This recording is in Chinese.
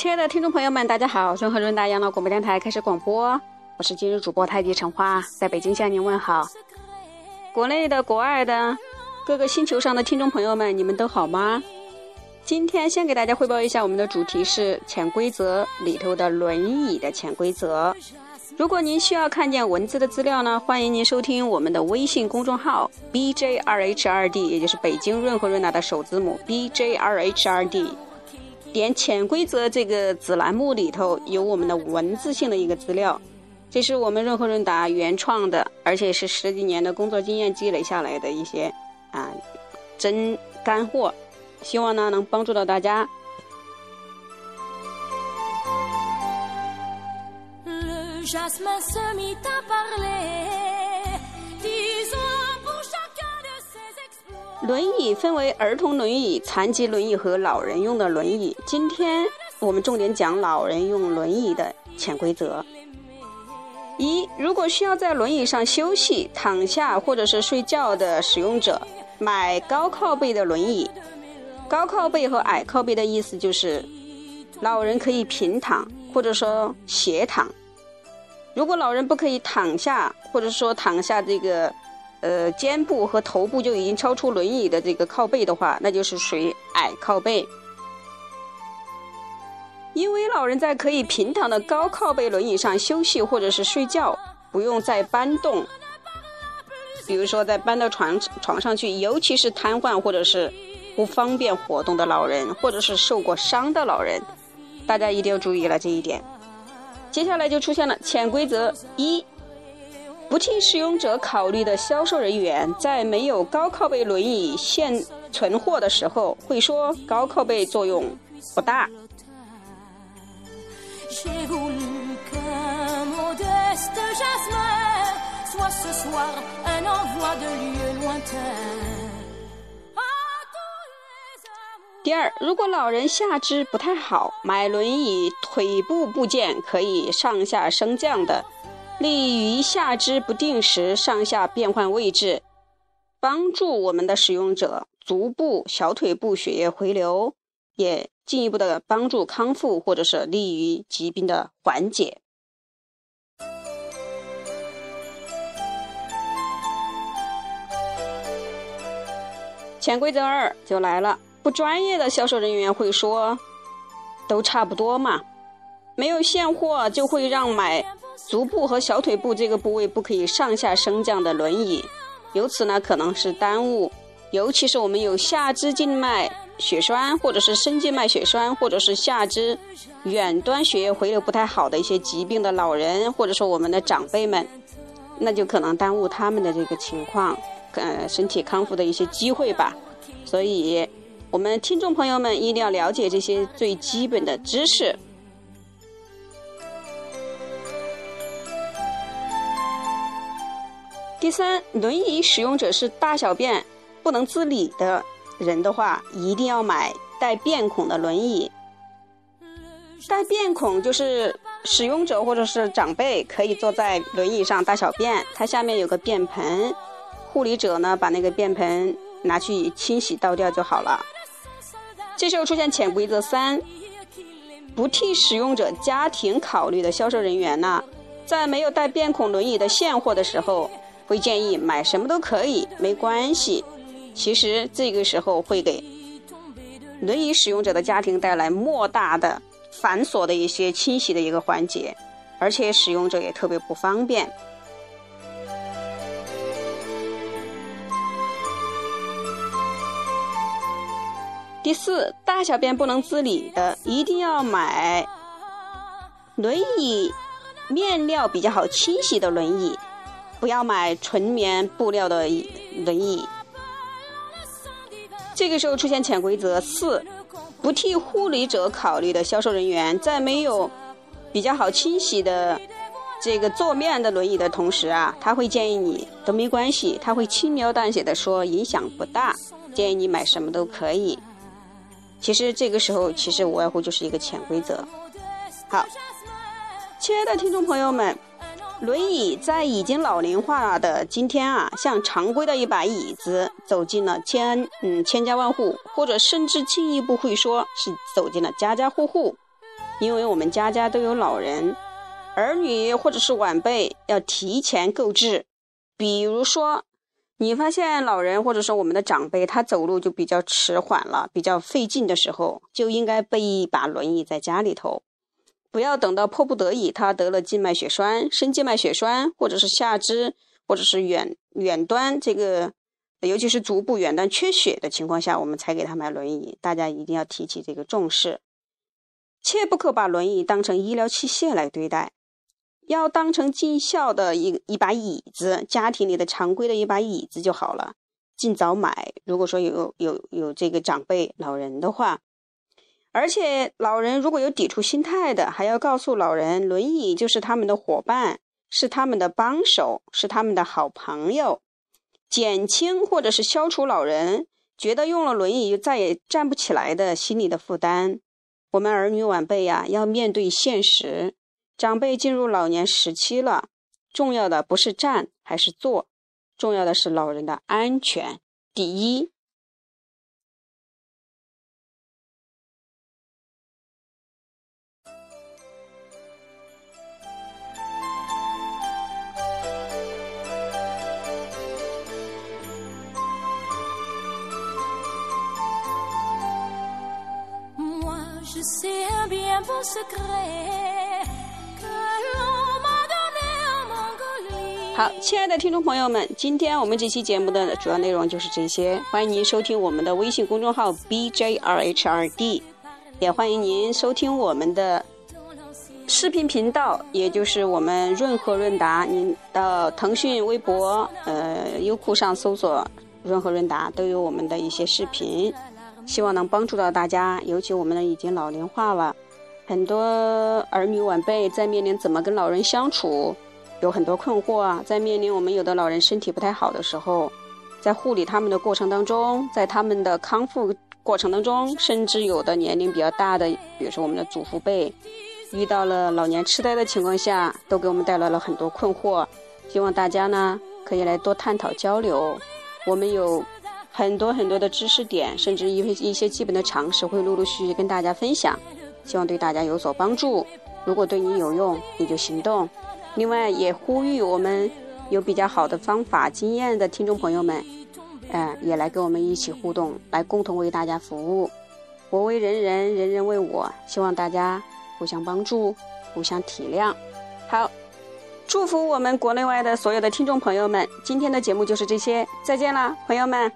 亲爱的听众朋友们，大家好！顺和润达养老广播电台开始广播，我是今日主播太极陈花，在北京向您问好。国内的、国外的，各个星球上的听众朋友们，你们都好吗？今天先给大家汇报一下，我们的主题是潜规则里头的轮椅的潜规则。如果您需要看见文字的资料呢，欢迎您收听我们的微信公众号 B J R H R D，也就是北京润和润达的首字母 B J R H R D。点潜规则这个子栏目里头有我们的文字性的一个资料，这是我们润和润达原创的，而且是十几年的工作经验积累下来的一些啊真干货，希望呢能帮助到大家。轮椅分为儿童轮椅、残疾轮椅和老人用的轮椅。今天我们重点讲老人用轮椅的潜规则。一、如果需要在轮椅上休息、躺下或者是睡觉的使用者，买高靠背的轮椅。高靠背和矮靠背的意思就是，老人可以平躺或者说斜躺。如果老人不可以躺下，或者说躺下这个。呃，肩部和头部就已经超出轮椅的这个靠背的话，那就是属于矮靠背。因为老人在可以平躺的高靠背轮椅上休息或者是睡觉，不用再搬动，比如说再搬到床床上去，尤其是瘫痪或者是不方便活动的老人，或者是受过伤的老人，大家一定要注意了这一点。接下来就出现了潜规则一。不替使用者考虑的销售人员，在没有高靠背轮椅现存货的时候，会说高靠背作用不大。第二，如果老人下肢不太好，买轮椅腿部部件可以上下升降的。利于下肢不定时上下变换位置，帮助我们的使用者足部、小腿部血液回流，也进一步的帮助康复，或者是利于疾病的缓解。潜规则二就来了，不专业的销售人员会说，都差不多嘛，没有现货就会让买。足部和小腿部这个部位不可以上下升降的轮椅，由此呢可能是耽误，尤其是我们有下肢静脉血栓，或者是深静脉血栓，或者是下肢远端血液回流不太好的一些疾病的老人，或者说我们的长辈们，那就可能耽误他们的这个情况，呃，身体康复的一些机会吧。所以，我们听众朋友们一定要了解这些最基本的知识。第三，轮椅使用者是大小便不能自理的人的话，一定要买带便孔的轮椅。带便孔就是使用者或者是长辈可以坐在轮椅上大小便，它下面有个便盆，护理者呢把那个便盆拿去清洗倒掉就好了。这时候出现潜规则三，不替使用者家庭考虑的销售人员呢，在没有带便孔轮椅的现货的时候。会建议买什么都可以，没关系。其实这个时候会给轮椅使用者的家庭带来莫大的繁琐的一些清洗的一个环节，而且使用者也特别不方便。第四，大小便不能自理的，一定要买轮椅面料比较好清洗的轮椅。不要买纯棉布料的轮椅。这个时候出现潜规则四：不替护理者考虑的销售人员，在没有比较好清洗的这个坐面的轮椅的同时啊，他会建议你都没关系，他会轻描淡写的说影响不大，建议你买什么都可以。其实这个时候其实无外乎就是一个潜规则。好，亲爱的听众朋友们。轮椅在已经老龄化的今天啊，像常规的一把椅子走进了千嗯千家万户，或者甚至进一步会说是走进了家家户户。因为我们家家都有老人，儿女或者是晚辈要提前购置。比如说，你发现老人或者说我们的长辈他走路就比较迟缓了，比较费劲的时候，就应该备一把轮椅在家里头，不要等到迫不得已他得了静脉血栓、深静脉血栓，或者是下肢或者是远远端这个，尤其是足部远端缺血的情况下，我们才给他买轮椅。大家一定要提起这个重视。切不可把轮椅当成医疗器械来对待，要当成尽孝的一一把椅子，家庭里的常规的一把椅子就好了。尽早买。如果说有有有这个长辈老人的话，而且老人如果有抵触心态的，还要告诉老人，轮椅就是他们的伙伴，是他们的帮手，是他们的好朋友，减轻或者是消除老人觉得用了轮椅就再也站不起来的心理的负担。我们儿女晚辈呀，要面对现实。长辈进入老年时期了，重要的不是站还是坐，重要的是老人的安全第一。好，亲爱的听众朋友们，今天我们这期节目的主要内容就是这些。欢迎您收听我们的微信公众号 BJRHRD，也欢迎您收听我们的视频频道，也就是我们润和润达。您到腾讯微博、呃优酷上搜索“润和润达”，都有我们的一些视频。希望能帮助到大家，尤其我们的已经老龄化了，很多儿女晚辈在面临怎么跟老人相处，有很多困惑啊。在面临我们有的老人身体不太好的时候，在护理他们的过程当中，在他们的康复过程当中，甚至有的年龄比较大的，比如说我们的祖父辈，遇到了老年痴呆的情况下，都给我们带来了很多困惑。希望大家呢可以来多探讨交流，我们有。很多很多的知识点，甚至一些一些基本的常识，会陆陆续续跟大家分享，希望对大家有所帮助。如果对你有用，你就行动。另外，也呼吁我们有比较好的方法、经验的听众朋友们，嗯，也来跟我们一起互动，来共同为大家服务。我为人人，人人为我，希望大家互相帮助，互相体谅。好，祝福我们国内外的所有的听众朋友们。今天的节目就是这些，再见了，朋友们。